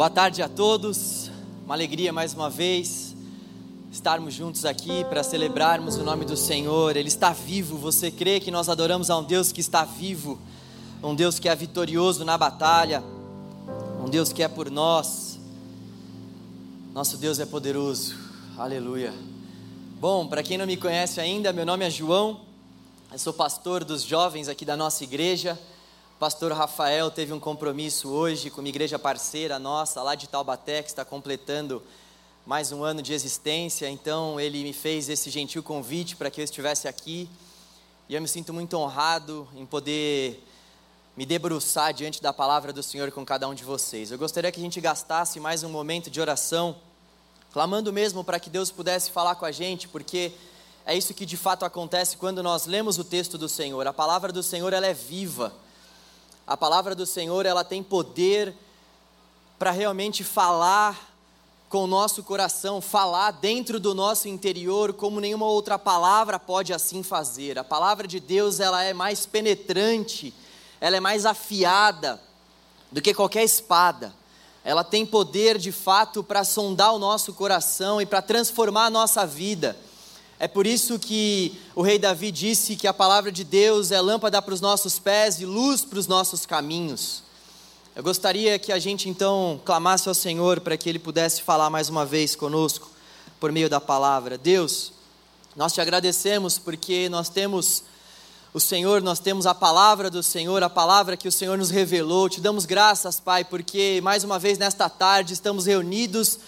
Boa tarde a todos, uma alegria mais uma vez estarmos juntos aqui para celebrarmos o nome do Senhor. Ele está vivo. Você crê que nós adoramos a um Deus que está vivo, um Deus que é vitorioso na batalha, um Deus que é por nós. Nosso Deus é poderoso. Aleluia. Bom, para quem não me conhece ainda, meu nome é João. Eu sou pastor dos jovens aqui da nossa igreja pastor Rafael teve um compromisso hoje com uma igreja parceira nossa, lá de Taubaté, que está completando mais um ano de existência. Então, ele me fez esse gentil convite para que eu estivesse aqui. E eu me sinto muito honrado em poder me debruçar diante da palavra do Senhor com cada um de vocês. Eu gostaria que a gente gastasse mais um momento de oração, clamando mesmo para que Deus pudesse falar com a gente, porque é isso que de fato acontece quando nós lemos o texto do Senhor. A palavra do Senhor ela é viva a palavra do Senhor, ela tem poder para realmente falar com o nosso coração, falar dentro do nosso interior como nenhuma outra palavra pode assim fazer. A palavra de Deus, ela é mais penetrante, ela é mais afiada do que qualquer espada. Ela tem poder de fato para sondar o nosso coração e para transformar a nossa vida. É por isso que o rei Davi disse que a palavra de Deus é lâmpada para os nossos pés e luz para os nossos caminhos. Eu gostaria que a gente então clamasse ao Senhor para que Ele pudesse falar mais uma vez conosco por meio da palavra. Deus, nós te agradecemos porque nós temos o Senhor, nós temos a palavra do Senhor, a palavra que o Senhor nos revelou. Te damos graças, Pai, porque mais uma vez nesta tarde estamos reunidos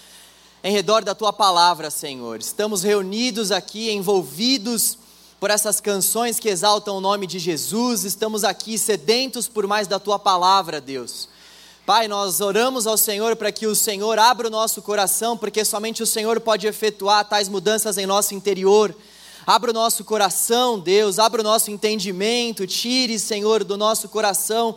em redor da tua palavra, Senhor. Estamos reunidos aqui, envolvidos por essas canções que exaltam o nome de Jesus, estamos aqui sedentos por mais da tua palavra, Deus. Pai, nós oramos ao Senhor para que o Senhor abra o nosso coração, porque somente o Senhor pode efetuar tais mudanças em nosso interior. Abra o nosso coração, Deus, abra o nosso entendimento, tire, Senhor, do nosso coração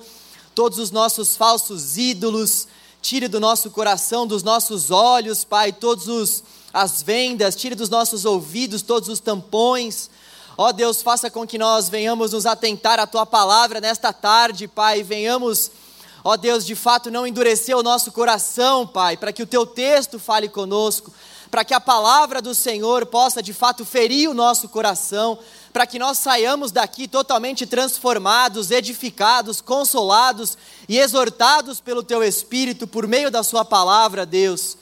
todos os nossos falsos ídolos, tire do nosso coração, dos nossos olhos, Pai, todos os as vendas, tire dos nossos ouvidos todos os tampões. Ó Deus, faça com que nós venhamos nos atentar à tua palavra nesta tarde, Pai, venhamos, ó Deus, de fato não endurecer o nosso coração, Pai, para que o teu texto fale conosco, para que a palavra do Senhor possa de fato ferir o nosso coração, para que nós saiamos daqui totalmente transformados, edificados, consolados e exortados pelo Teu Espírito por meio da Sua palavra, Deus.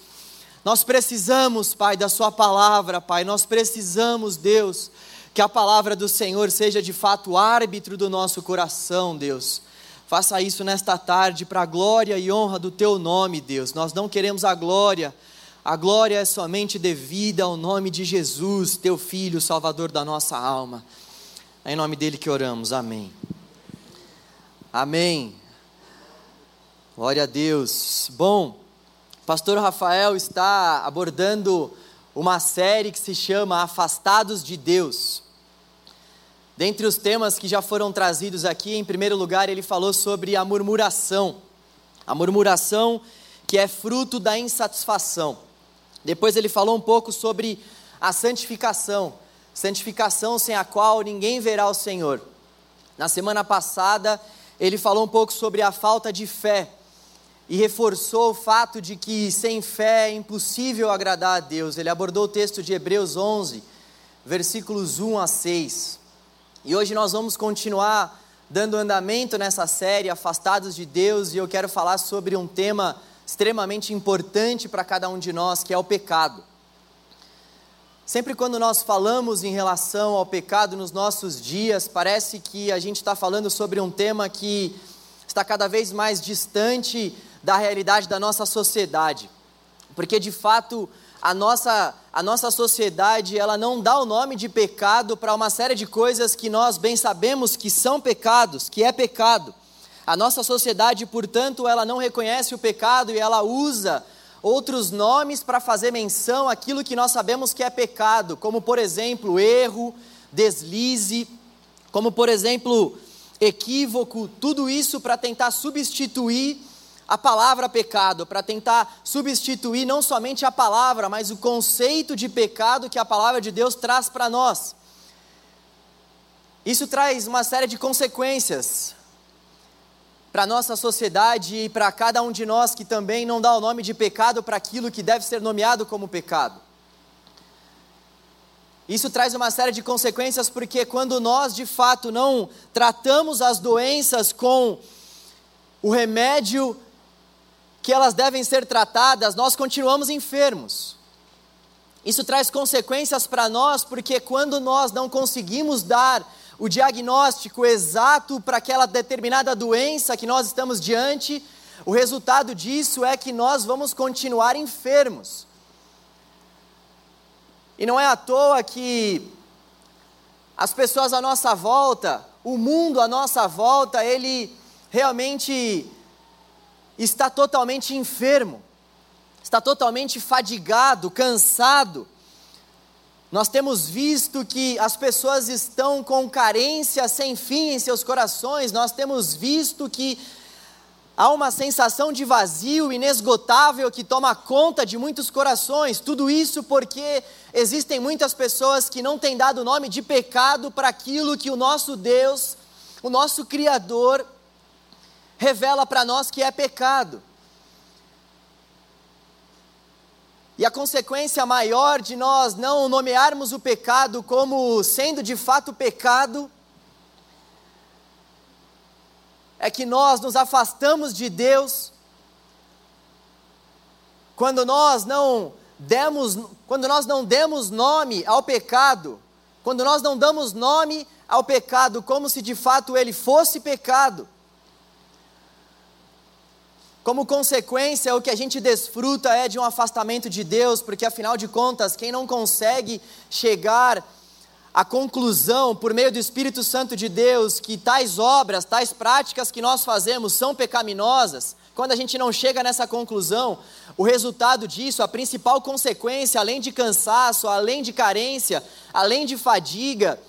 Nós precisamos, Pai, da Sua palavra, Pai, nós precisamos, Deus, que a palavra do Senhor seja de fato árbitro do nosso coração, Deus. Faça isso nesta tarde para a glória e honra do Teu nome, Deus. Nós não queremos a glória a glória é somente devida ao nome de Jesus, teu Filho, Salvador da nossa alma. É em nome dele que oramos. Amém. Amém. Glória a Deus. Bom, pastor Rafael está abordando uma série que se chama Afastados de Deus. Dentre os temas que já foram trazidos aqui, em primeiro lugar, ele falou sobre a murmuração. A murmuração que é fruto da insatisfação. Depois ele falou um pouco sobre a santificação, santificação sem a qual ninguém verá o Senhor. Na semana passada, ele falou um pouco sobre a falta de fé e reforçou o fato de que sem fé é impossível agradar a Deus. Ele abordou o texto de Hebreus 11, versículos 1 a 6. E hoje nós vamos continuar dando andamento nessa série, Afastados de Deus, e eu quero falar sobre um tema extremamente importante para cada um de nós, que é o pecado. Sempre quando nós falamos em relação ao pecado nos nossos dias, parece que a gente está falando sobre um tema que está cada vez mais distante da realidade da nossa sociedade. Porque de fato, a nossa, a nossa sociedade, ela não dá o nome de pecado para uma série de coisas que nós bem sabemos que são pecados, que é pecado. A nossa sociedade, portanto, ela não reconhece o pecado e ela usa outros nomes para fazer menção àquilo que nós sabemos que é pecado, como por exemplo, erro, deslize, como por exemplo, equívoco, tudo isso para tentar substituir a palavra pecado, para tentar substituir não somente a palavra, mas o conceito de pecado que a palavra de Deus traz para nós. Isso traz uma série de consequências. Para a nossa sociedade e para cada um de nós que também não dá o nome de pecado para aquilo que deve ser nomeado como pecado. Isso traz uma série de consequências porque quando nós de fato não tratamos as doenças com o remédio que elas devem ser tratadas, nós continuamos enfermos. Isso traz consequências para nós porque quando nós não conseguimos dar o diagnóstico exato para aquela determinada doença que nós estamos diante, o resultado disso é que nós vamos continuar enfermos. E não é à toa que as pessoas à nossa volta, o mundo à nossa volta, ele realmente está totalmente enfermo, está totalmente fadigado, cansado. Nós temos visto que as pessoas estão com carência sem fim em seus corações, nós temos visto que Há uma sensação de vazio inesgotável que toma conta de muitos corações. Tudo isso porque existem muitas pessoas que não têm dado o nome de pecado para aquilo que o nosso Deus, o nosso Criador, revela para nós que é pecado. E a consequência maior de nós não nomearmos o pecado como sendo de fato pecado é que nós nos afastamos de Deus quando nós não demos, quando nós não demos nome ao pecado, quando nós não damos nome ao pecado como se de fato ele fosse pecado. Como consequência, o que a gente desfruta é de um afastamento de Deus, porque afinal de contas, quem não consegue chegar a conclusão, por meio do Espírito Santo de Deus, que tais obras, tais práticas que nós fazemos são pecaminosas, quando a gente não chega nessa conclusão, o resultado disso, a principal consequência, além de cansaço, além de carência, além de fadiga,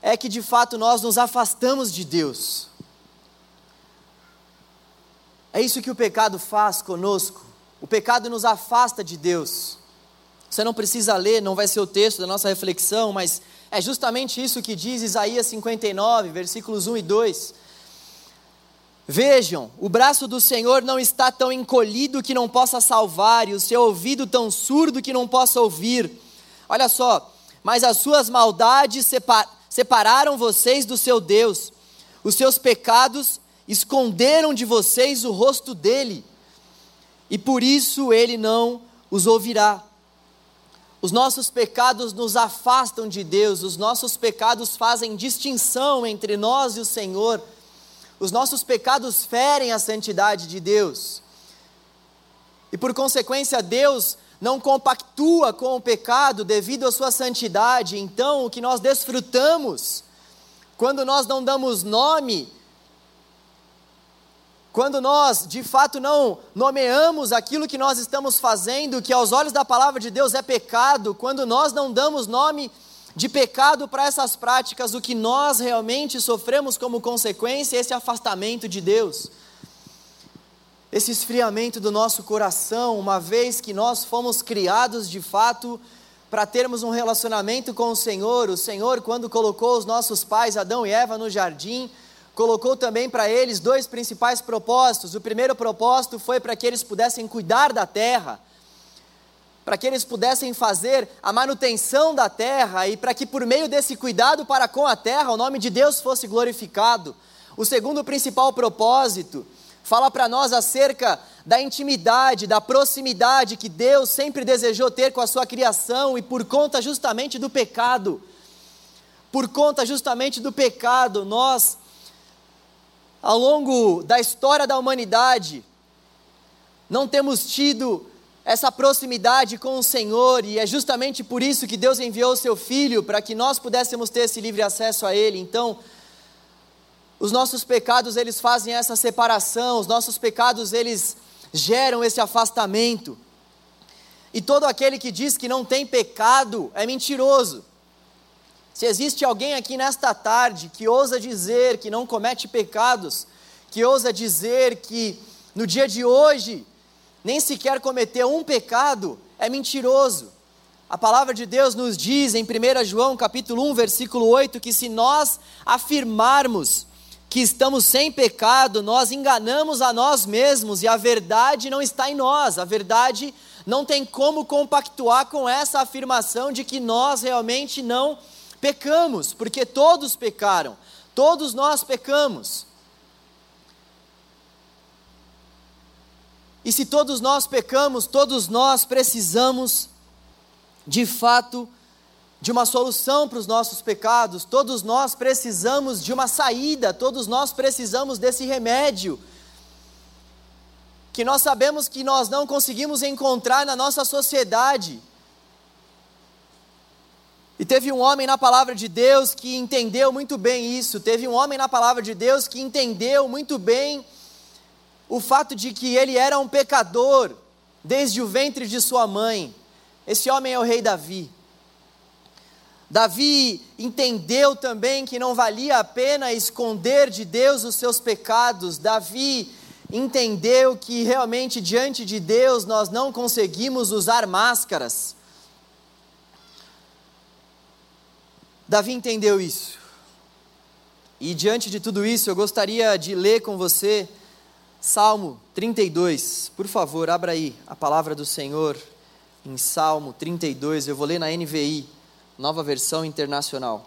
é que de fato nós nos afastamos de Deus. É isso que o pecado faz conosco. O pecado nos afasta de Deus. Você não precisa ler, não vai ser o texto da nossa reflexão, mas é justamente isso que diz Isaías 59, versículos 1 e 2. Vejam, o braço do Senhor não está tão encolhido que não possa salvar, e o seu ouvido tão surdo que não possa ouvir. Olha só, mas as suas maldades separaram vocês do seu Deus, os seus pecados esconderam de vocês o rosto dele, e por isso ele não os ouvirá. Os nossos pecados nos afastam de Deus, os nossos pecados fazem distinção entre nós e o Senhor, os nossos pecados ferem a santidade de Deus. E por consequência, Deus não compactua com o pecado devido à sua santidade. Então, o que nós desfrutamos, quando nós não damos nome quando nós de fato não nomeamos aquilo que nós estamos fazendo, que aos olhos da palavra de Deus é pecado, quando nós não damos nome de pecado para essas práticas, o que nós realmente sofremos como consequência é esse afastamento de Deus, esse esfriamento do nosso coração, uma vez que nós fomos criados de fato para termos um relacionamento com o Senhor. O Senhor, quando colocou os nossos pais, Adão e Eva, no jardim, colocou também para eles dois principais propósitos. O primeiro propósito foi para que eles pudessem cuidar da terra, para que eles pudessem fazer a manutenção da terra e para que por meio desse cuidado para com a terra o nome de Deus fosse glorificado. O segundo principal propósito fala para nós acerca da intimidade, da proximidade que Deus sempre desejou ter com a sua criação e por conta justamente do pecado. Por conta justamente do pecado, nós ao longo da história da humanidade, não temos tido essa proximidade com o Senhor, e é justamente por isso que Deus enviou o seu Filho, para que nós pudéssemos ter esse livre acesso a Ele. Então, os nossos pecados, eles fazem essa separação, os nossos pecados, eles geram esse afastamento. E todo aquele que diz que não tem pecado é mentiroso. Se existe alguém aqui nesta tarde que ousa dizer que não comete pecados, que ousa dizer que no dia de hoje nem sequer cometeu um pecado, é mentiroso. A palavra de Deus nos diz em 1 João capítulo 1, versículo 8, que se nós afirmarmos que estamos sem pecado, nós enganamos a nós mesmos e a verdade não está em nós. A verdade não tem como compactuar com essa afirmação de que nós realmente não pecamos, porque todos pecaram, todos nós pecamos. E se todos nós pecamos, todos nós precisamos, de fato, de uma solução para os nossos pecados, todos nós precisamos de uma saída, todos nós precisamos desse remédio, que nós sabemos que nós não conseguimos encontrar na nossa sociedade. E teve um homem na palavra de Deus que entendeu muito bem isso, teve um homem na palavra de Deus que entendeu muito bem o fato de que ele era um pecador desde o ventre de sua mãe. Esse homem é o rei Davi. Davi entendeu também que não valia a pena esconder de Deus os seus pecados. Davi entendeu que realmente diante de Deus nós não conseguimos usar máscaras. Davi entendeu isso. E diante de tudo isso, eu gostaria de ler com você Salmo 32. Por favor, abra aí a palavra do Senhor em Salmo 32. Eu vou ler na NVI nova versão internacional.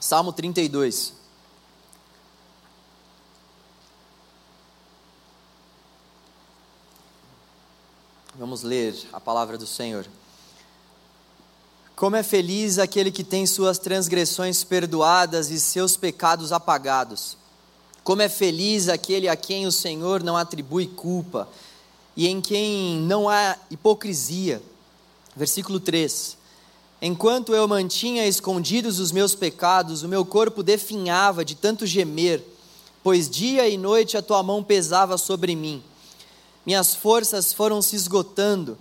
Salmo 32. Vamos ler a palavra do Senhor. Como é feliz aquele que tem suas transgressões perdoadas e seus pecados apagados. Como é feliz aquele a quem o Senhor não atribui culpa e em quem não há hipocrisia. Versículo 3: Enquanto eu mantinha escondidos os meus pecados, o meu corpo definhava de tanto gemer, pois dia e noite a tua mão pesava sobre mim. Minhas forças foram se esgotando,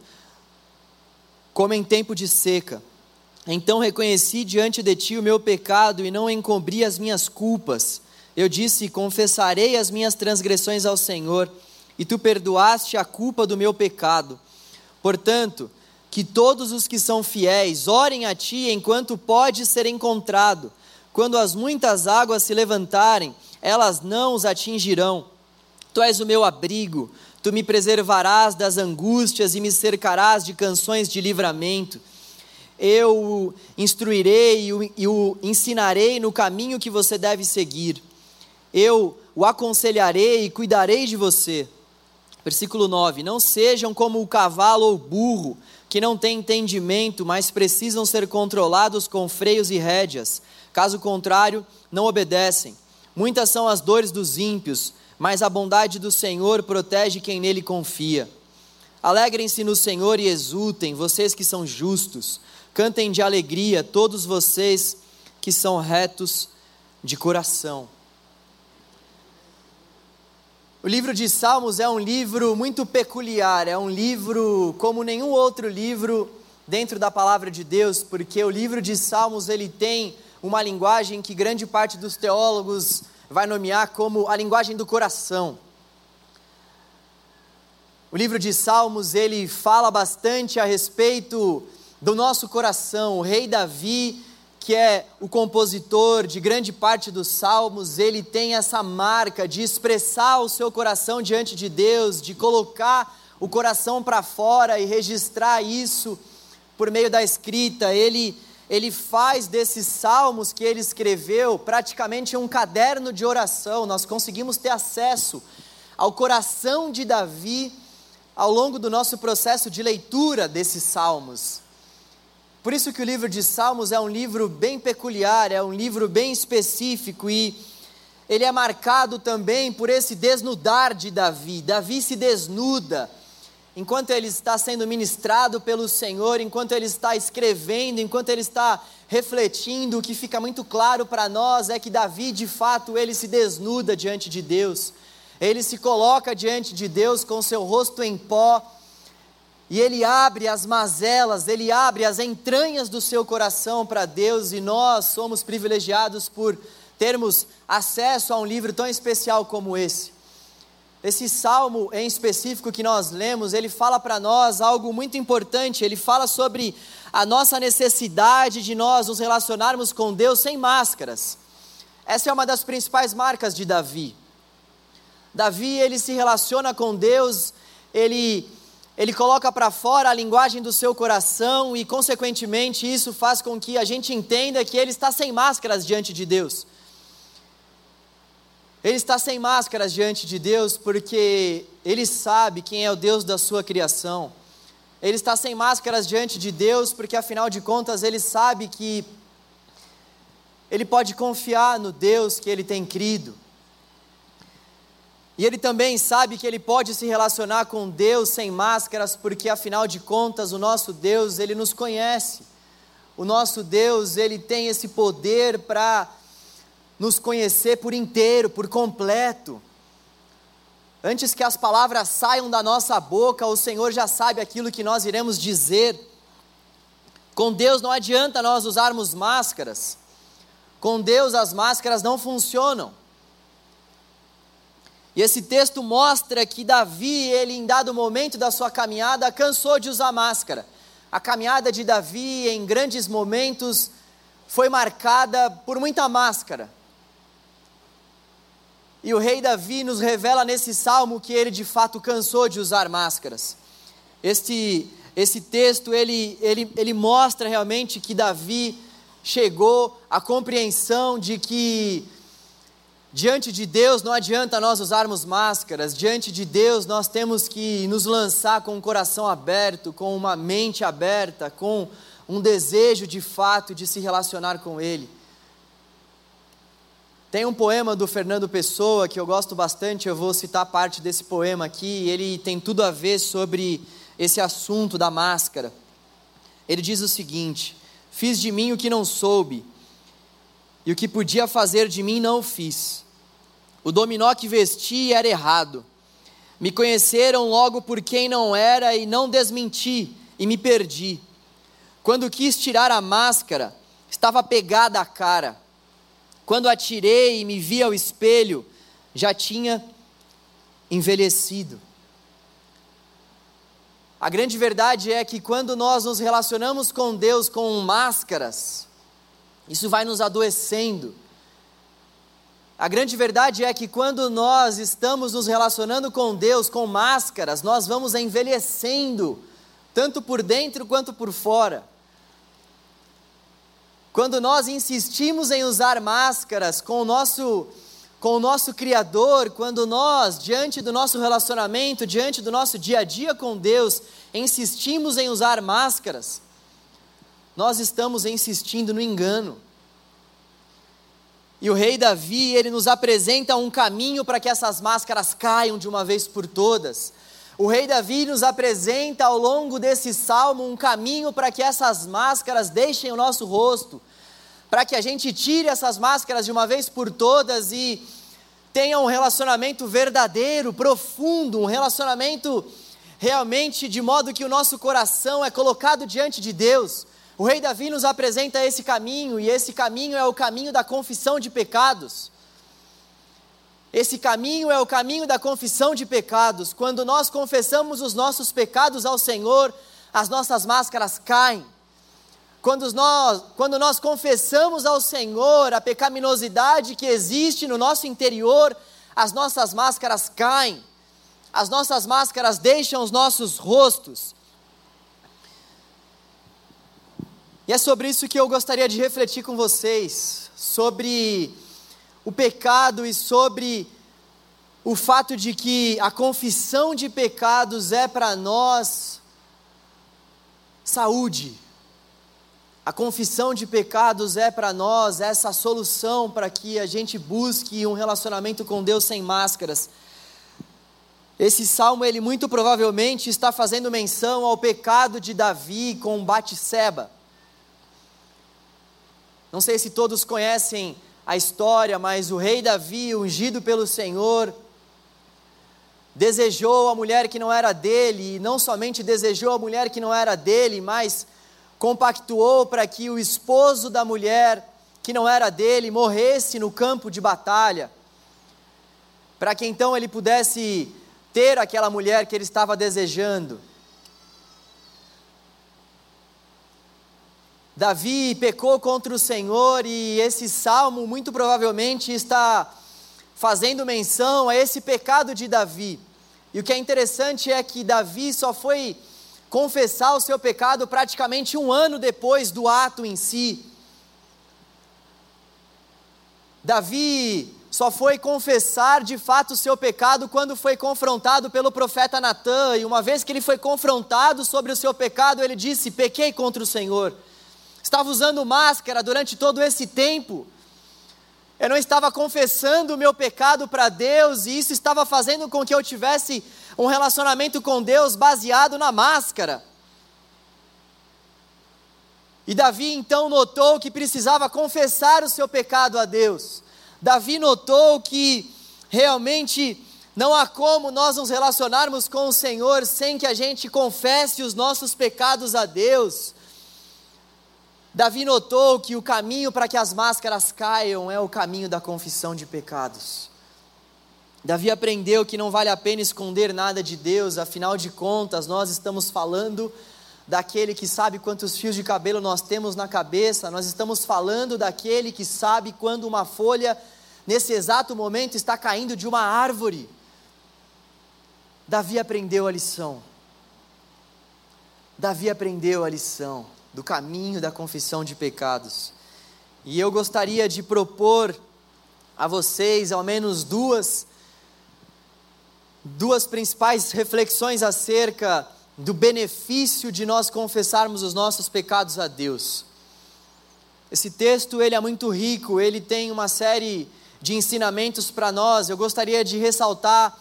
como em tempo de seca. Então reconheci diante de ti o meu pecado e não encobri as minhas culpas. Eu disse: Confessarei as minhas transgressões ao Senhor e tu perdoaste a culpa do meu pecado. Portanto, que todos os que são fiéis orem a ti enquanto pode ser encontrado. Quando as muitas águas se levantarem, elas não os atingirão. Tu és o meu abrigo, tu me preservarás das angústias e me cercarás de canções de livramento. Eu o instruirei e o ensinarei no caminho que você deve seguir. Eu o aconselharei e cuidarei de você. Versículo 9: Não sejam como o cavalo ou o burro, que não têm entendimento, mas precisam ser controlados com freios e rédeas. Caso contrário, não obedecem. Muitas são as dores dos ímpios, mas a bondade do Senhor protege quem nele confia. Alegrem-se no Senhor e exultem, vocês que são justos. Cantem de alegria, todos vocês que são retos de coração. O livro de Salmos é um livro muito peculiar, é um livro como nenhum outro livro dentro da palavra de Deus, porque o livro de Salmos ele tem uma linguagem que grande parte dos teólogos vai nomear como a linguagem do coração. O livro de Salmos ele fala bastante a respeito do nosso coração. O rei Davi que é o compositor de grande parte dos salmos, ele tem essa marca de expressar o seu coração diante de Deus, de colocar o coração para fora e registrar isso por meio da escrita. Ele ele faz desses salmos que ele escreveu praticamente um caderno de oração. Nós conseguimos ter acesso ao coração de Davi ao longo do nosso processo de leitura desses salmos. Por isso que o livro de Salmos é um livro bem peculiar, é um livro bem específico e ele é marcado também por esse desnudar de Davi. Davi se desnuda enquanto ele está sendo ministrado pelo Senhor, enquanto ele está escrevendo, enquanto ele está refletindo, o que fica muito claro para nós é que Davi, de fato, ele se desnuda diante de Deus. Ele se coloca diante de Deus com seu rosto em pó e ele abre as mazelas, ele abre as entranhas do seu coração para Deus, e nós somos privilegiados por termos acesso a um livro tão especial como esse. Esse salmo em específico que nós lemos, ele fala para nós algo muito importante. Ele fala sobre a nossa necessidade de nós nos relacionarmos com Deus sem máscaras. Essa é uma das principais marcas de Davi. Davi, ele se relaciona com Deus, ele ele coloca para fora a linguagem do seu coração e consequentemente isso faz com que a gente entenda que ele está sem máscaras diante de Deus. Ele está sem máscaras diante de Deus porque ele sabe quem é o Deus da sua criação. Ele está sem máscaras diante de Deus porque, afinal de contas, ele sabe que ele pode confiar no Deus que ele tem crido. E ele também sabe que ele pode se relacionar com Deus sem máscaras, porque afinal de contas o nosso Deus, ele nos conhece. O nosso Deus, ele tem esse poder para nos conhecer por inteiro, por completo. Antes que as palavras saiam da nossa boca, o Senhor já sabe aquilo que nós iremos dizer. Com Deus não adianta nós usarmos máscaras. Com Deus as máscaras não funcionam. E esse texto mostra que Davi, ele em dado momento da sua caminhada, cansou de usar máscara. A caminhada de Davi, em grandes momentos, foi marcada por muita máscara. E o rei Davi nos revela nesse salmo que ele de fato cansou de usar máscaras. Este, esse texto ele, ele, ele mostra realmente que Davi chegou à compreensão de que diante de Deus não adianta nós usarmos máscaras, diante de Deus nós temos que nos lançar com o um coração aberto, com uma mente aberta, com um desejo de fato de se relacionar com Ele. Tem um poema do Fernando Pessoa que eu gosto bastante, eu vou citar parte desse poema aqui, ele tem tudo a ver sobre esse assunto da máscara. Ele diz o seguinte: Fiz de mim o que não soube, e o que podia fazer de mim não o fiz. O dominó que vesti era errado. Me conheceram logo por quem não era e não desmenti, e me perdi. Quando quis tirar a máscara, estava pegada a cara quando atirei e me vi ao espelho, já tinha envelhecido. A grande verdade é que quando nós nos relacionamos com Deus com máscaras, isso vai nos adoecendo. A grande verdade é que quando nós estamos nos relacionando com Deus com máscaras, nós vamos envelhecendo, tanto por dentro quanto por fora. Quando nós insistimos em usar máscaras com o nosso com o nosso criador, quando nós, diante do nosso relacionamento, diante do nosso dia a dia com Deus, insistimos em usar máscaras, nós estamos insistindo no engano. E o rei Davi, ele nos apresenta um caminho para que essas máscaras caiam de uma vez por todas. O rei Davi nos apresenta ao longo desse salmo um caminho para que essas máscaras deixem o nosso rosto, para que a gente tire essas máscaras de uma vez por todas e tenha um relacionamento verdadeiro, profundo, um relacionamento realmente de modo que o nosso coração é colocado diante de Deus. O rei Davi nos apresenta esse caminho, e esse caminho é o caminho da confissão de pecados. Esse caminho é o caminho da confissão de pecados. Quando nós confessamos os nossos pecados ao Senhor, as nossas máscaras caem. Quando nós, quando nós confessamos ao Senhor a pecaminosidade que existe no nosso interior, as nossas máscaras caem, as nossas máscaras deixam os nossos rostos. E é sobre isso que eu gostaria de refletir com vocês, sobre o pecado e sobre o fato de que a confissão de pecados é para nós saúde. A confissão de pecados é para nós essa solução para que a gente busque um relacionamento com Deus sem máscaras. Esse salmo ele muito provavelmente está fazendo menção ao pecado de Davi com Batseba. Não sei se todos conhecem a história, mas o rei Davi, ungido pelo Senhor, desejou a mulher que não era dele, e não somente desejou a mulher que não era dele, mas compactuou para que o esposo da mulher que não era dele morresse no campo de batalha, para que então ele pudesse ter aquela mulher que ele estava desejando. Davi pecou contra o Senhor e esse salmo muito provavelmente está fazendo menção a esse pecado de Davi. E o que é interessante é que Davi só foi confessar o seu pecado praticamente um ano depois do ato em si. Davi só foi confessar de fato o seu pecado quando foi confrontado pelo profeta Natã, e uma vez que ele foi confrontado sobre o seu pecado, ele disse: Pequei contra o Senhor. Estava usando máscara durante todo esse tempo. Eu não estava confessando o meu pecado para Deus, e isso estava fazendo com que eu tivesse um relacionamento com Deus baseado na máscara. E Davi então notou que precisava confessar o seu pecado a Deus. Davi notou que realmente não há como nós nos relacionarmos com o Senhor sem que a gente confesse os nossos pecados a Deus. Davi notou que o caminho para que as máscaras caiam é o caminho da confissão de pecados. Davi aprendeu que não vale a pena esconder nada de Deus, afinal de contas, nós estamos falando daquele que sabe quantos fios de cabelo nós temos na cabeça, nós estamos falando daquele que sabe quando uma folha, nesse exato momento, está caindo de uma árvore. Davi aprendeu a lição. Davi aprendeu a lição do caminho da confissão de pecados. E eu gostaria de propor a vocês ao menos duas duas principais reflexões acerca do benefício de nós confessarmos os nossos pecados a Deus. Esse texto ele é muito rico, ele tem uma série de ensinamentos para nós. Eu gostaria de ressaltar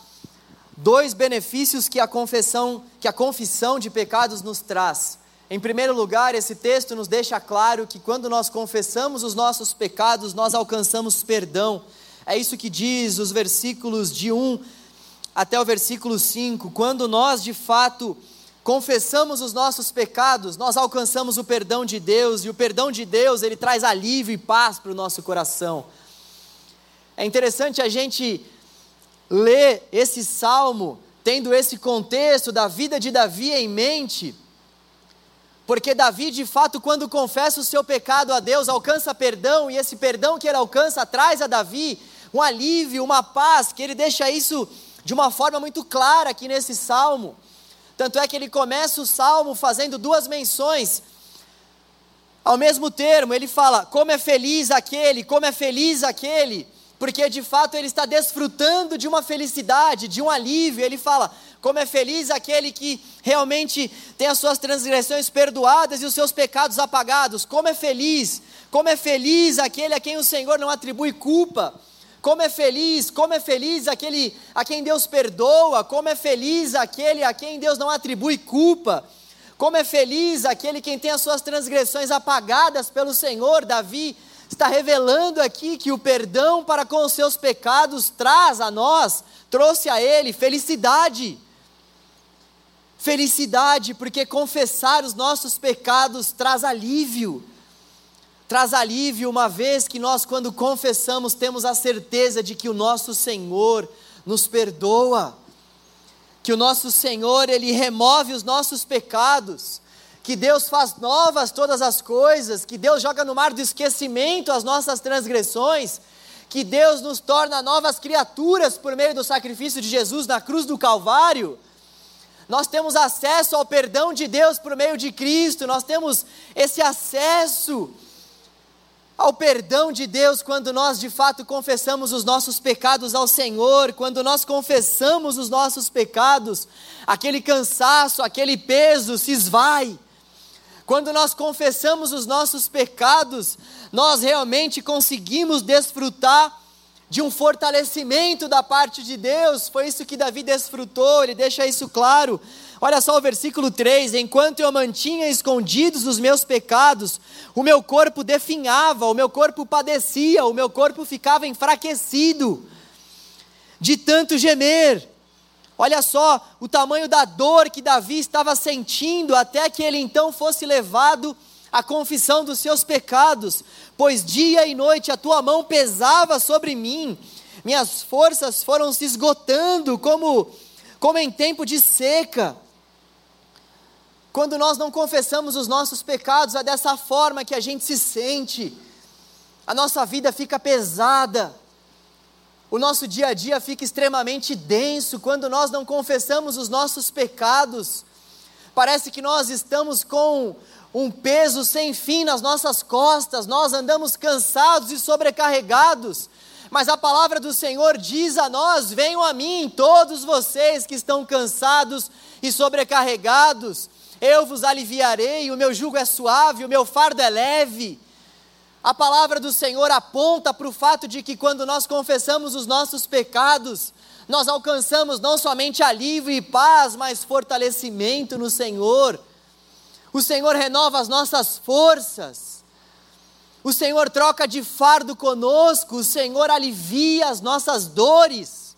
dois benefícios que a confissão, que a confissão de pecados nos traz. Em primeiro lugar, esse texto nos deixa claro que quando nós confessamos os nossos pecados, nós alcançamos perdão. É isso que diz os versículos de 1 até o versículo 5. Quando nós de fato confessamos os nossos pecados, nós alcançamos o perdão de Deus, e o perdão de Deus, ele traz alívio e paz para o nosso coração. É interessante a gente ler esse salmo tendo esse contexto da vida de Davi em mente, porque Davi, de fato, quando confessa o seu pecado a Deus, alcança perdão, e esse perdão que ele alcança traz a Davi um alívio, uma paz, que ele deixa isso de uma forma muito clara aqui nesse salmo. Tanto é que ele começa o salmo fazendo duas menções ao mesmo termo. Ele fala: como é feliz aquele, como é feliz aquele, porque de fato ele está desfrutando de uma felicidade, de um alívio. Ele fala: como é feliz aquele que realmente tem as suas transgressões perdoadas e os seus pecados apagados. Como é feliz, como é feliz aquele a quem o Senhor não atribui culpa. Como é feliz, como é feliz aquele a quem Deus perdoa, como é feliz aquele a quem Deus não atribui culpa. Como é feliz aquele quem tem as suas transgressões apagadas pelo Senhor. Davi está revelando aqui que o perdão para com os seus pecados traz a nós, trouxe a ele felicidade. Felicidade, porque confessar os nossos pecados traz alívio traz alívio, uma vez que nós, quando confessamos, temos a certeza de que o nosso Senhor nos perdoa, que o nosso Senhor, Ele remove os nossos pecados, que Deus faz novas todas as coisas, que Deus joga no mar do esquecimento as nossas transgressões, que Deus nos torna novas criaturas por meio do sacrifício de Jesus na cruz do Calvário. Nós temos acesso ao perdão de Deus por meio de Cristo, nós temos esse acesso ao perdão de Deus quando nós de fato confessamos os nossos pecados ao Senhor, quando nós confessamos os nossos pecados, aquele cansaço, aquele peso se esvai. Quando nós confessamos os nossos pecados, nós realmente conseguimos desfrutar de um fortalecimento da parte de Deus. Foi isso que Davi desfrutou, ele deixa isso claro Olha só o versículo 3: Enquanto eu mantinha escondidos os meus pecados, o meu corpo definhava, o meu corpo padecia, o meu corpo ficava enfraquecido, de tanto gemer. Olha só o tamanho da dor que Davi estava sentindo, até que ele então fosse levado à confissão dos seus pecados, pois dia e noite a tua mão pesava sobre mim, minhas forças foram se esgotando como como em tempo de seca. Quando nós não confessamos os nossos pecados, é dessa forma que a gente se sente, a nossa vida fica pesada, o nosso dia a dia fica extremamente denso quando nós não confessamos os nossos pecados. Parece que nós estamos com um peso sem fim nas nossas costas, nós andamos cansados e sobrecarregados. Mas a palavra do Senhor diz a nós: venham a mim, todos vocês que estão cansados e sobrecarregados, eu vos aliviarei, o meu jugo é suave, o meu fardo é leve. A palavra do Senhor aponta para o fato de que quando nós confessamos os nossos pecados, nós alcançamos não somente alívio e paz, mas fortalecimento no Senhor. O Senhor renova as nossas forças. O Senhor troca de fardo conosco, o Senhor alivia as nossas dores.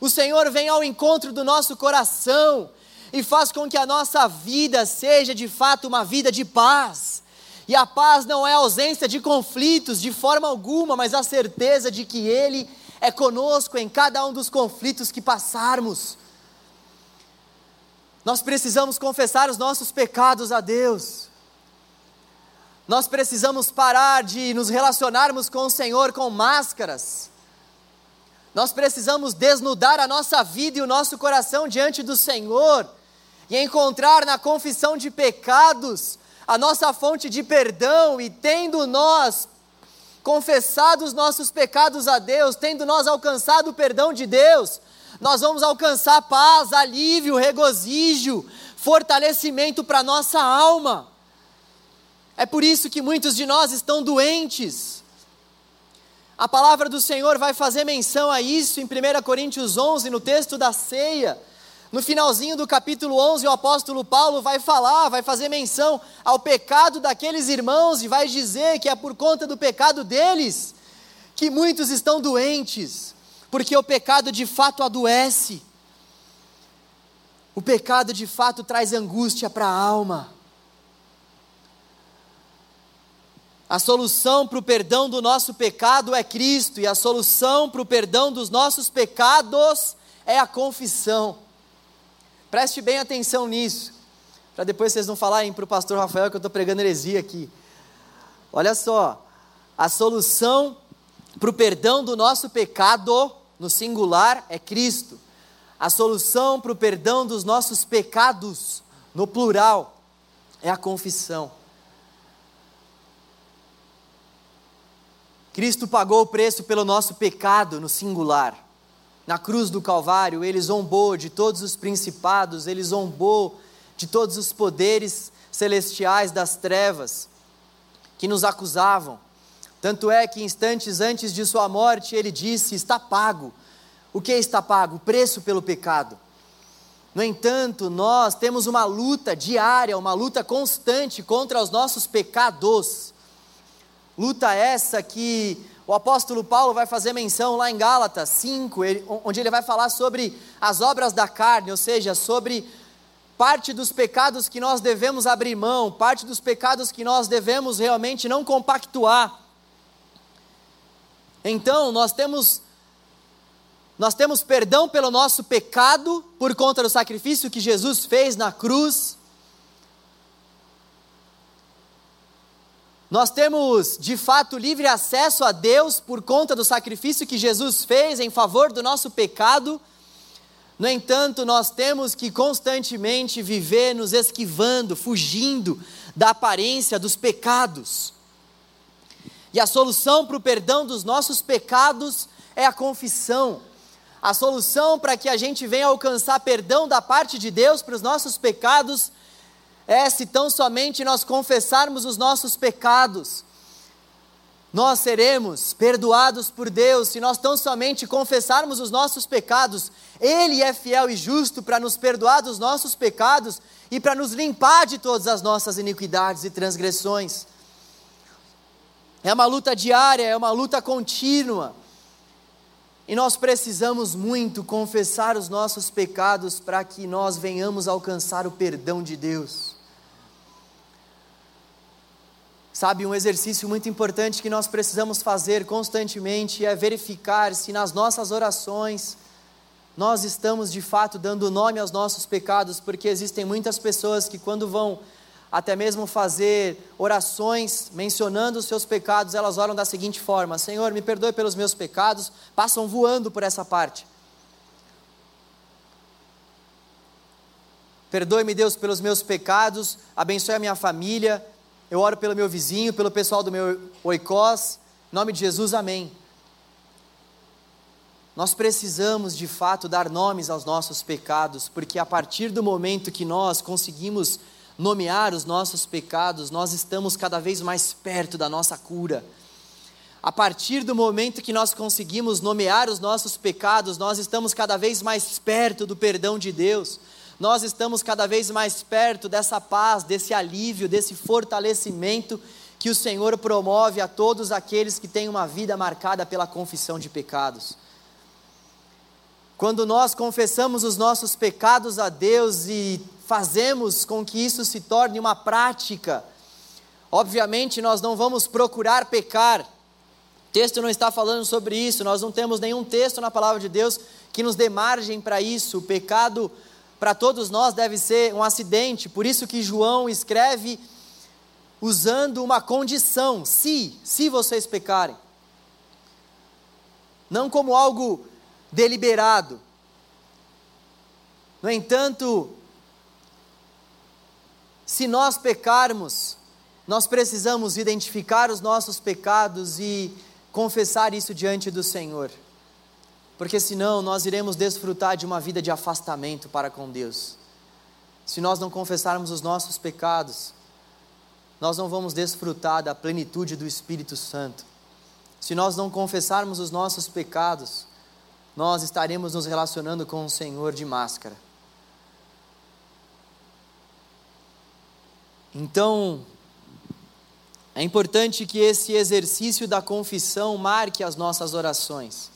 O Senhor vem ao encontro do nosso coração e faz com que a nossa vida seja de fato uma vida de paz e a paz não é a ausência de conflitos de forma alguma, mas a certeza de que Ele é conosco em cada um dos conflitos que passarmos. Nós precisamos confessar os nossos pecados a Deus. Nós precisamos parar de nos relacionarmos com o Senhor com máscaras. Nós precisamos desnudar a nossa vida e o nosso coração diante do Senhor e encontrar na confissão de pecados a nossa fonte de perdão, e tendo nós confessado os nossos pecados a Deus, tendo nós alcançado o perdão de Deus, nós vamos alcançar paz, alívio, regozijo, fortalecimento para nossa alma. É por isso que muitos de nós estão doentes. A palavra do Senhor vai fazer menção a isso em 1 Coríntios 11, no texto da ceia. No finalzinho do capítulo 11, o apóstolo Paulo vai falar, vai fazer menção ao pecado daqueles irmãos e vai dizer que é por conta do pecado deles que muitos estão doentes, porque o pecado de fato adoece. O pecado de fato traz angústia para a alma. A solução para o perdão do nosso pecado é Cristo, e a solução para o perdão dos nossos pecados é a confissão. Preste bem atenção nisso, para depois vocês não falarem para o pastor Rafael que eu estou pregando heresia aqui. Olha só, a solução para o perdão do nosso pecado, no singular, é Cristo. A solução para o perdão dos nossos pecados, no plural, é a confissão. Cristo pagou o preço pelo nosso pecado, no singular. Na cruz do Calvário, ele zombou de todos os principados, ele zombou de todos os poderes celestiais das trevas que nos acusavam. Tanto é que instantes antes de sua morte, ele disse: Está pago. O que está pago? O preço pelo pecado. No entanto, nós temos uma luta diária, uma luta constante contra os nossos pecados. Luta essa que o apóstolo Paulo vai fazer menção lá em Gálatas 5, onde ele vai falar sobre as obras da carne, ou seja, sobre parte dos pecados que nós devemos abrir mão, parte dos pecados que nós devemos realmente não compactuar. Então, nós temos nós temos perdão pelo nosso pecado por conta do sacrifício que Jesus fez na cruz. Nós temos de fato livre acesso a Deus por conta do sacrifício que Jesus fez em favor do nosso pecado. No entanto, nós temos que constantemente viver nos esquivando, fugindo da aparência dos pecados. E a solução para o perdão dos nossos pecados é a confissão. A solução para que a gente venha alcançar perdão da parte de Deus para os nossos pecados é se tão somente nós confessarmos os nossos pecados. Nós seremos perdoados por Deus se nós tão somente confessarmos os nossos pecados. Ele é fiel e justo para nos perdoar dos nossos pecados e para nos limpar de todas as nossas iniquidades e transgressões. É uma luta diária, é uma luta contínua. E nós precisamos muito confessar os nossos pecados para que nós venhamos alcançar o perdão de Deus. Sabe, um exercício muito importante que nós precisamos fazer constantemente é verificar se nas nossas orações nós estamos de fato dando nome aos nossos pecados, porque existem muitas pessoas que, quando vão até mesmo fazer orações mencionando os seus pecados, elas oram da seguinte forma: Senhor, me perdoe pelos meus pecados, passam voando por essa parte. Perdoe-me, Deus, pelos meus pecados, abençoe a minha família. Eu oro pelo meu vizinho, pelo pessoal do meu oicós. Em nome de Jesus, amém. Nós precisamos de fato dar nomes aos nossos pecados, porque a partir do momento que nós conseguimos nomear os nossos pecados, nós estamos cada vez mais perto da nossa cura. A partir do momento que nós conseguimos nomear os nossos pecados, nós estamos cada vez mais perto do perdão de Deus. Nós estamos cada vez mais perto dessa paz, desse alívio, desse fortalecimento que o Senhor promove a todos aqueles que têm uma vida marcada pela confissão de pecados. Quando nós confessamos os nossos pecados a Deus e fazemos com que isso se torne uma prática, obviamente nós não vamos procurar pecar. O texto não está falando sobre isso, nós não temos nenhum texto na palavra de Deus que nos dê margem para isso. O pecado para todos nós deve ser um acidente, por isso que João escreve usando uma condição: se, se vocês pecarem. Não como algo deliberado. No entanto, se nós pecarmos, nós precisamos identificar os nossos pecados e confessar isso diante do Senhor, porque senão nós iremos desfrutar de uma vida de afastamento para com Deus. Se nós não confessarmos os nossos pecados, nós não vamos desfrutar da plenitude do Espírito Santo. Se nós não confessarmos os nossos pecados, nós estaremos nos relacionando com o Senhor de máscara. Então, é importante que esse exercício da confissão marque as nossas orações.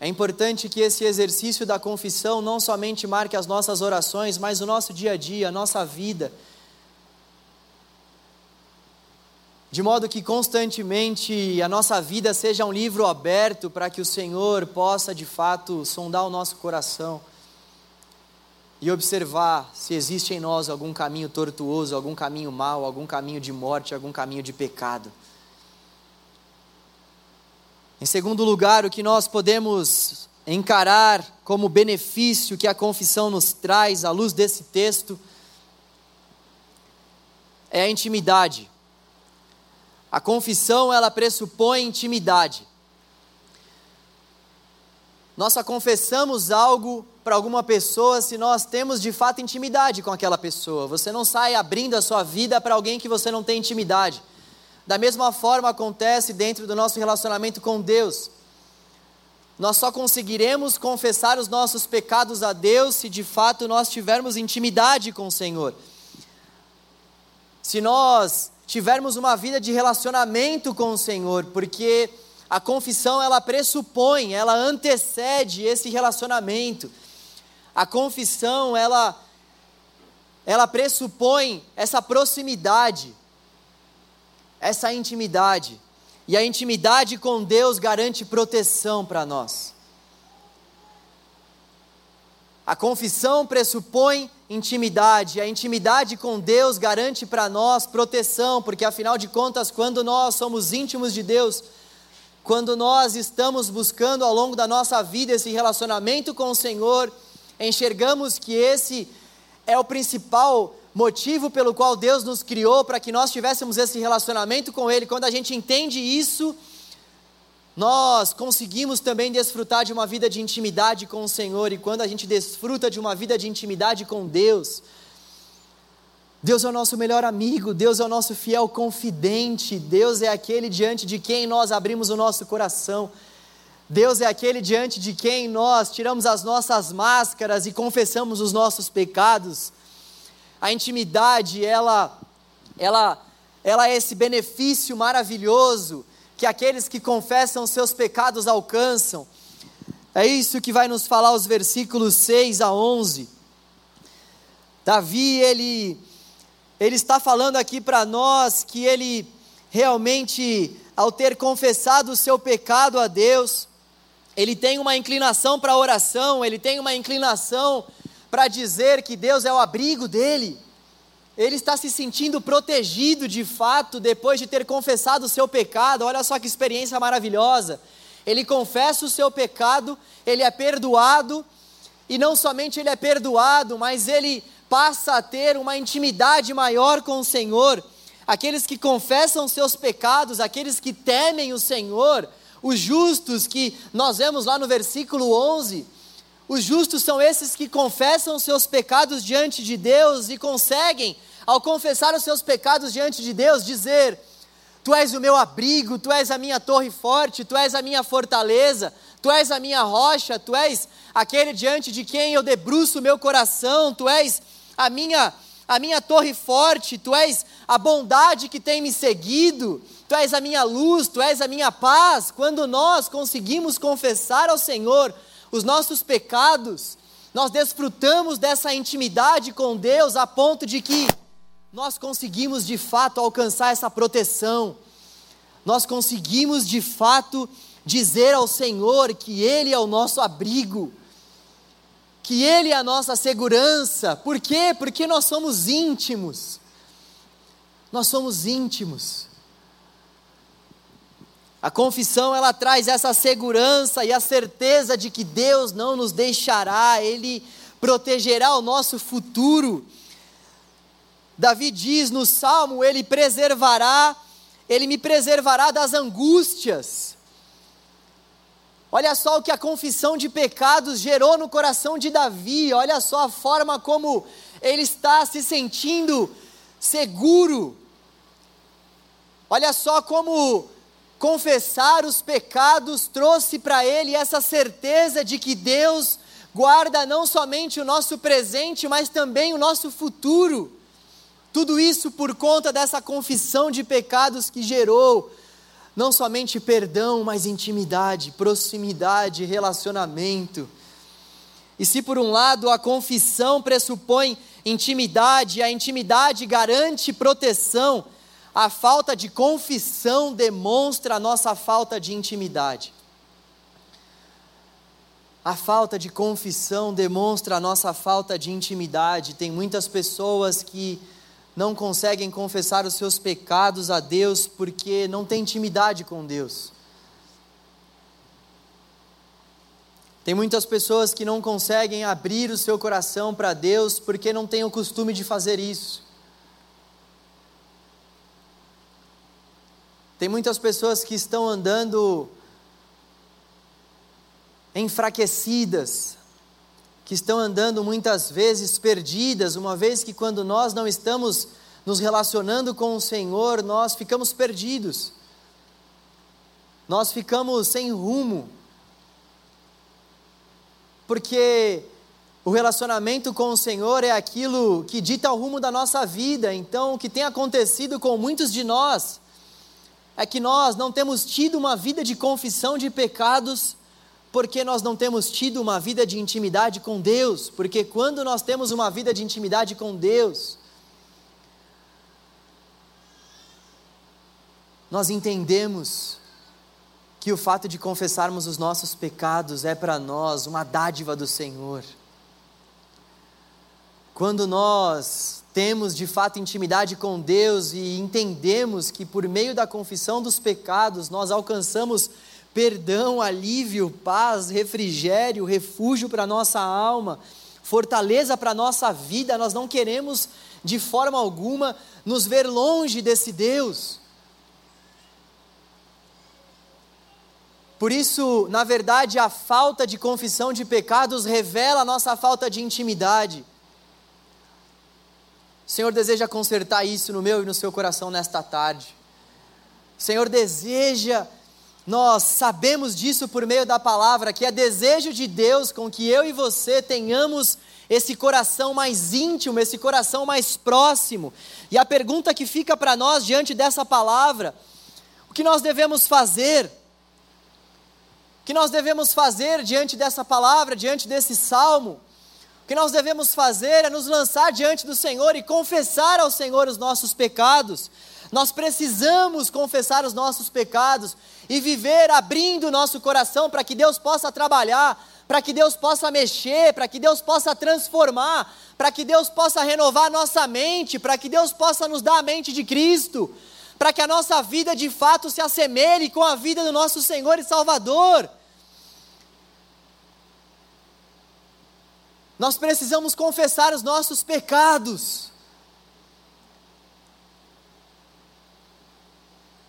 É importante que esse exercício da confissão não somente marque as nossas orações, mas o nosso dia a dia, a nossa vida de modo que constantemente a nossa vida seja um livro aberto para que o Senhor possa de fato sondar o nosso coração e observar se existe em nós algum caminho tortuoso, algum caminho mau, algum caminho de morte, algum caminho de pecado. Em segundo lugar, o que nós podemos encarar como benefício que a confissão nos traz à luz desse texto é a intimidade. A confissão, ela pressupõe intimidade. Nós só confessamos algo para alguma pessoa se nós temos de fato intimidade com aquela pessoa. Você não sai abrindo a sua vida para alguém que você não tem intimidade. Da mesma forma acontece dentro do nosso relacionamento com Deus. Nós só conseguiremos confessar os nossos pecados a Deus se de fato nós tivermos intimidade com o Senhor. Se nós tivermos uma vida de relacionamento com o Senhor, porque a confissão ela pressupõe, ela antecede esse relacionamento. A confissão ela ela pressupõe essa proximidade, essa intimidade. E a intimidade com Deus garante proteção para nós. A confissão pressupõe intimidade. A intimidade com Deus garante para nós proteção, porque afinal de contas, quando nós somos íntimos de Deus, quando nós estamos buscando ao longo da nossa vida esse relacionamento com o Senhor, enxergamos que esse é o principal motivo pelo qual Deus nos criou para que nós tivéssemos esse relacionamento com Ele. Quando a gente entende isso, nós conseguimos também desfrutar de uma vida de intimidade com o Senhor, e quando a gente desfruta de uma vida de intimidade com Deus, Deus é o nosso melhor amigo, Deus é o nosso fiel confidente, Deus é aquele diante de quem nós abrimos o nosso coração, Deus é aquele diante de quem nós tiramos as nossas máscaras e confessamos os nossos pecados. A intimidade, ela, ela, ela é esse benefício maravilhoso que aqueles que confessam seus pecados alcançam. É isso que vai nos falar os versículos 6 a 11. Davi, ele, ele está falando aqui para nós que ele realmente, ao ter confessado o seu pecado a Deus, ele tem uma inclinação para oração, ele tem uma inclinação para dizer que Deus é o abrigo dele. Ele está se sentindo protegido de fato depois de ter confessado o seu pecado. Olha só que experiência maravilhosa. Ele confessa o seu pecado, ele é perdoado, e não somente ele é perdoado, mas ele passa a ter uma intimidade maior com o Senhor. Aqueles que confessam seus pecados, aqueles que temem o Senhor, os justos que nós vemos lá no versículo 11, os justos são esses que confessam seus pecados diante de Deus e conseguem, ao confessar os seus pecados diante de Deus, dizer: Tu és o meu abrigo, tu és a minha torre forte, tu és a minha fortaleza, tu és a minha rocha, tu és aquele diante de quem eu debruço o meu coração, tu és a minha a minha torre forte, tu és a bondade que tem me seguido, tu és a minha luz, tu és a minha paz. Quando nós conseguimos confessar ao Senhor os nossos pecados, nós desfrutamos dessa intimidade com Deus a ponto de que nós conseguimos de fato alcançar essa proteção, nós conseguimos de fato dizer ao Senhor que Ele é o nosso abrigo, que Ele é a nossa segurança. Por quê? Porque nós somos íntimos. Nós somos íntimos. A confissão ela traz essa segurança e a certeza de que Deus não nos deixará, Ele protegerá o nosso futuro. Davi diz no salmo: Ele preservará, Ele me preservará das angústias. Olha só o que a confissão de pecados gerou no coração de Davi, olha só a forma como ele está se sentindo seguro. Olha só como confessar os pecados trouxe para ele essa certeza de que Deus guarda não somente o nosso presente, mas também o nosso futuro. Tudo isso por conta dessa confissão de pecados que gerou não somente perdão, mas intimidade, proximidade, relacionamento. E se por um lado a confissão pressupõe intimidade, a intimidade garante proteção, a falta de confissão demonstra a nossa falta de intimidade. A falta de confissão demonstra a nossa falta de intimidade. Tem muitas pessoas que não conseguem confessar os seus pecados a Deus porque não têm intimidade com Deus. Tem muitas pessoas que não conseguem abrir o seu coração para Deus porque não têm o costume de fazer isso. Tem muitas pessoas que estão andando enfraquecidas, que estão andando muitas vezes perdidas, uma vez que quando nós não estamos nos relacionando com o Senhor, nós ficamos perdidos, nós ficamos sem rumo, porque o relacionamento com o Senhor é aquilo que dita o rumo da nossa vida, então o que tem acontecido com muitos de nós é que nós não temos tido uma vida de confissão de pecados porque nós não temos tido uma vida de intimidade com Deus, porque quando nós temos uma vida de intimidade com Deus, nós entendemos que o fato de confessarmos os nossos pecados é para nós uma dádiva do Senhor. Quando nós temos de fato intimidade com Deus e entendemos que por meio da confissão dos pecados nós alcançamos perdão, alívio, paz, refrigério, refúgio para nossa alma, fortaleza para nossa vida. Nós não queremos de forma alguma nos ver longe desse Deus. Por isso, na verdade, a falta de confissão de pecados revela a nossa falta de intimidade. O Senhor deseja consertar isso no meu e no seu coração nesta tarde. O Senhor deseja nós sabemos disso por meio da palavra, que é desejo de Deus com que eu e você tenhamos esse coração mais íntimo, esse coração mais próximo. E a pergunta que fica para nós diante dessa palavra: o que nós devemos fazer? O que nós devemos fazer diante dessa palavra, diante desse salmo? O que nós devemos fazer é nos lançar diante do Senhor e confessar ao Senhor os nossos pecados Nós precisamos confessar os nossos pecados e viver abrindo o nosso coração para que Deus possa trabalhar, para que Deus possa mexer, para que Deus possa transformar, para que Deus possa renovar nossa mente, para que Deus possa nos dar a mente de Cristo, para que a nossa vida de fato se assemelhe com a vida do nosso Senhor e Salvador. Nós precisamos confessar os nossos pecados.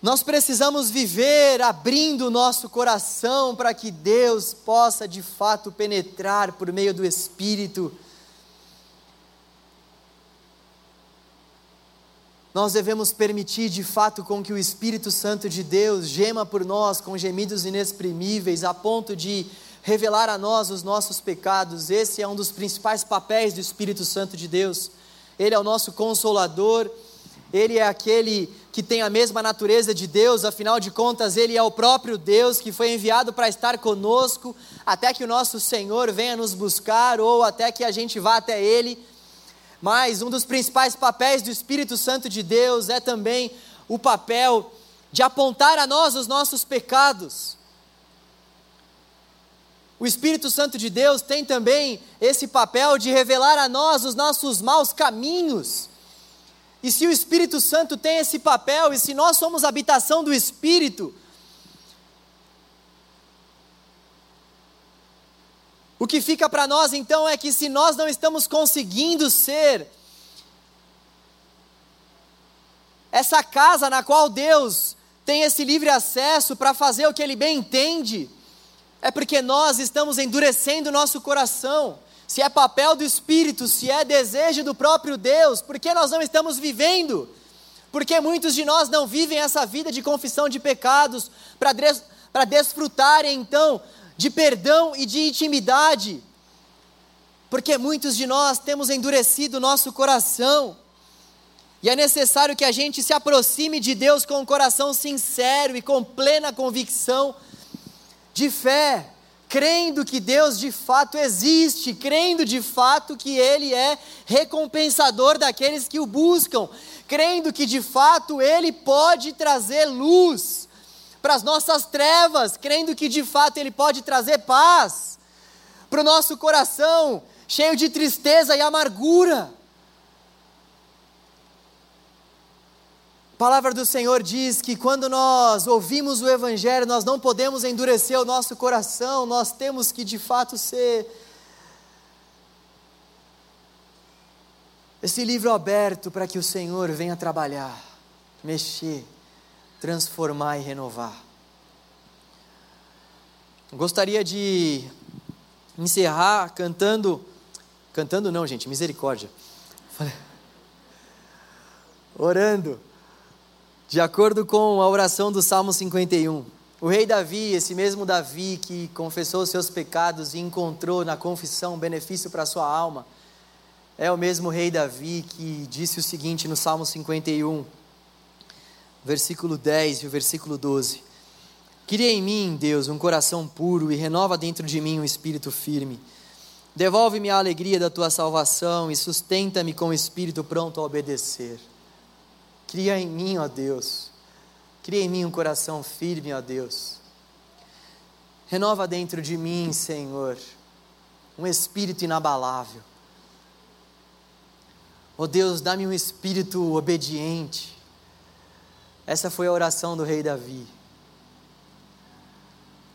Nós precisamos viver abrindo o nosso coração para que Deus possa de fato penetrar por meio do Espírito. Nós devemos permitir de fato com que o Espírito Santo de Deus gema por nós com gemidos inexprimíveis, a ponto de revelar a nós os nossos pecados. Esse é um dos principais papéis do Espírito Santo de Deus. Ele é o nosso consolador, ele é aquele que tem a mesma natureza de Deus, afinal de contas, Ele é o próprio Deus que foi enviado para estar conosco, até que o nosso Senhor venha nos buscar ou até que a gente vá até Ele. Mas um dos principais papéis do Espírito Santo de Deus é também o papel de apontar a nós os nossos pecados. O Espírito Santo de Deus tem também esse papel de revelar a nós os nossos maus caminhos e se o Espírito Santo tem esse papel, e se nós somos habitação do Espírito, o que fica para nós então é que se nós não estamos conseguindo ser essa casa na qual Deus tem esse livre acesso para fazer o que Ele bem entende, é porque nós estamos endurecendo o nosso coração se é papel do Espírito, se é desejo do próprio Deus, por que nós não estamos vivendo? Porque muitos de nós não vivem essa vida de confissão de pecados para des, desfrutarem então de perdão e de intimidade. Porque muitos de nós temos endurecido o nosso coração. E é necessário que a gente se aproxime de Deus com um coração sincero e com plena convicção de fé crendo que Deus de fato existe, crendo de fato que Ele é recompensador daqueles que o buscam, crendo que de fato Ele pode trazer luz para as nossas trevas, crendo que de fato Ele pode trazer paz para o nosso coração cheio de tristeza e amargura. Palavra do Senhor diz que quando nós ouvimos o Evangelho, nós não podemos endurecer o nosso coração, nós temos que de fato ser esse livro aberto para que o Senhor venha trabalhar, mexer, transformar e renovar. Gostaria de encerrar cantando, cantando não, gente, misericórdia. Orando de acordo com a oração do Salmo 51, o rei Davi, esse mesmo Davi que confessou seus pecados e encontrou na confissão benefício para sua alma, é o mesmo rei Davi que disse o seguinte no Salmo 51, versículo 10 e o versículo 12: Cria em mim, Deus, um coração puro e renova dentro de mim um espírito firme. Devolve-me a alegria da tua salvação e sustenta-me com o espírito pronto a obedecer. Cria em mim, ó Deus. Cria em mim um coração firme, ó Deus. Renova dentro de mim, Senhor, um espírito inabalável. Ó Deus, dá-me um espírito obediente. Essa foi a oração do rei Davi.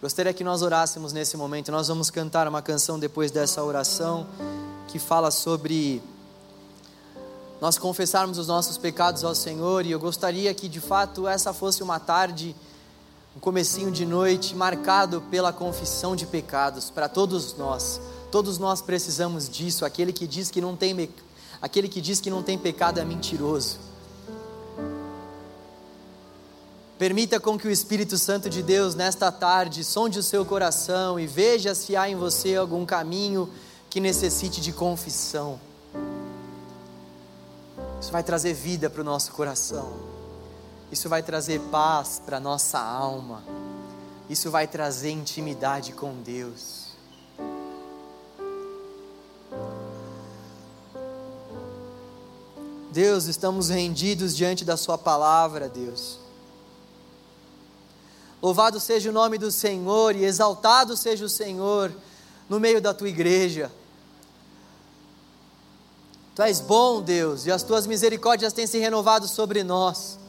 Gostaria que nós orássemos nesse momento. Nós vamos cantar uma canção depois dessa oração que fala sobre nós confessarmos os nossos pecados ao Senhor e eu gostaria que de fato essa fosse uma tarde, um comecinho de noite marcado pela confissão de pecados para todos nós. Todos nós precisamos disso. Aquele que diz que não tem aquele que diz que não tem pecado é mentiroso. Permita com que o Espírito Santo de Deus nesta tarde sonde o seu coração e veja se há em você algum caminho que necessite de confissão. Isso vai trazer vida para o nosso coração. Isso vai trazer paz para a nossa alma. Isso vai trazer intimidade com Deus. Deus, estamos rendidos diante da Sua palavra, Deus. Louvado seja o nome do Senhor e exaltado seja o Senhor no meio da tua igreja. Tu és bom, Deus, e as tuas misericórdias têm se renovado sobre nós.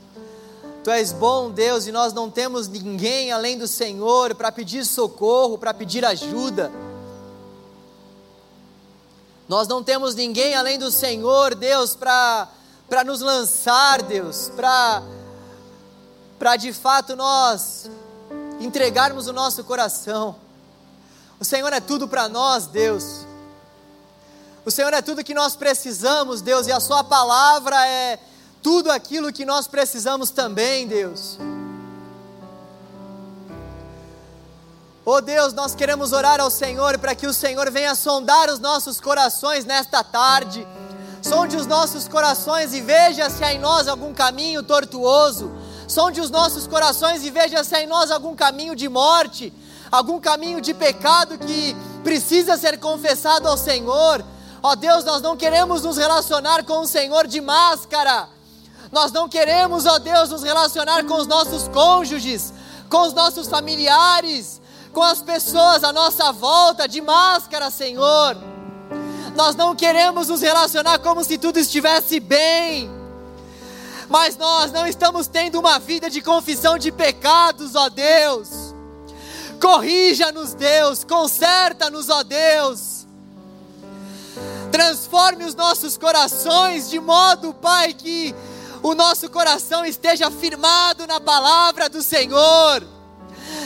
Tu és bom, Deus, e nós não temos ninguém além do Senhor para pedir socorro, para pedir ajuda. Nós não temos ninguém além do Senhor, Deus, para nos lançar, Deus, para para de fato nós entregarmos o nosso coração. O Senhor é tudo para nós, Deus. O Senhor é tudo que nós precisamos, Deus, e a Sua palavra é tudo aquilo que nós precisamos também, Deus. Oh Deus, nós queremos orar ao Senhor para que o Senhor venha sondar os nossos corações nesta tarde. Sonde os nossos corações e veja se há em nós algum caminho tortuoso. Sonde os nossos corações e veja se há em nós algum caminho de morte, algum caminho de pecado que precisa ser confessado ao Senhor. Ó Deus, nós não queremos nos relacionar com o Senhor de máscara. Nós não queremos, ó Deus, nos relacionar com os nossos cônjuges, com os nossos familiares, com as pessoas à nossa volta de máscara, Senhor. Nós não queremos nos relacionar como se tudo estivesse bem. Mas nós não estamos tendo uma vida de confissão de pecados, ó Deus. Corrija-nos, Deus, conserta-nos, ó Deus transforme os nossos corações de modo, Pai, que o nosso coração esteja firmado na palavra do Senhor.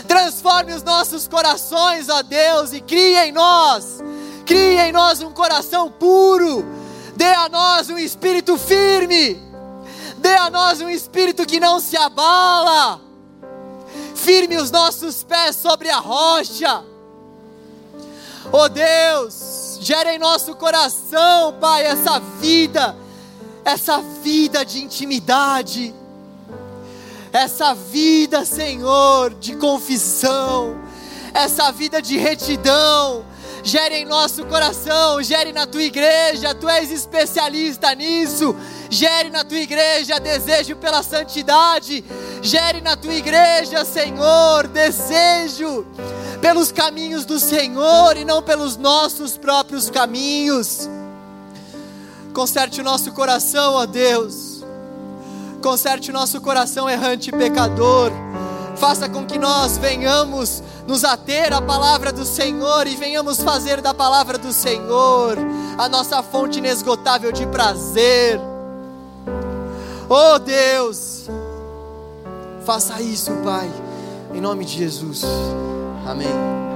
Transforme os nossos corações, ó Deus, e crie em nós, crie em nós um coração puro. Dê a nós um espírito firme. Dê a nós um espírito que não se abala. Firme os nossos pés sobre a rocha. Ó Deus, Gera em nosso coração, Pai, essa vida, essa vida de intimidade, essa vida, Senhor, de confissão, essa vida de retidão. Gere em nosso coração, gere na tua igreja, tu és especialista nisso. Gere na tua igreja desejo pela santidade, gere na tua igreja, Senhor, desejo pelos caminhos do Senhor e não pelos nossos próprios caminhos. Conserte o nosso coração, ó Deus. Conserte o nosso coração errante e pecador. Faça com que nós venhamos nos ater à palavra do Senhor e venhamos fazer da palavra do Senhor a nossa fonte inesgotável de prazer. Oh Deus, faça isso, Pai, em nome de Jesus. Amém.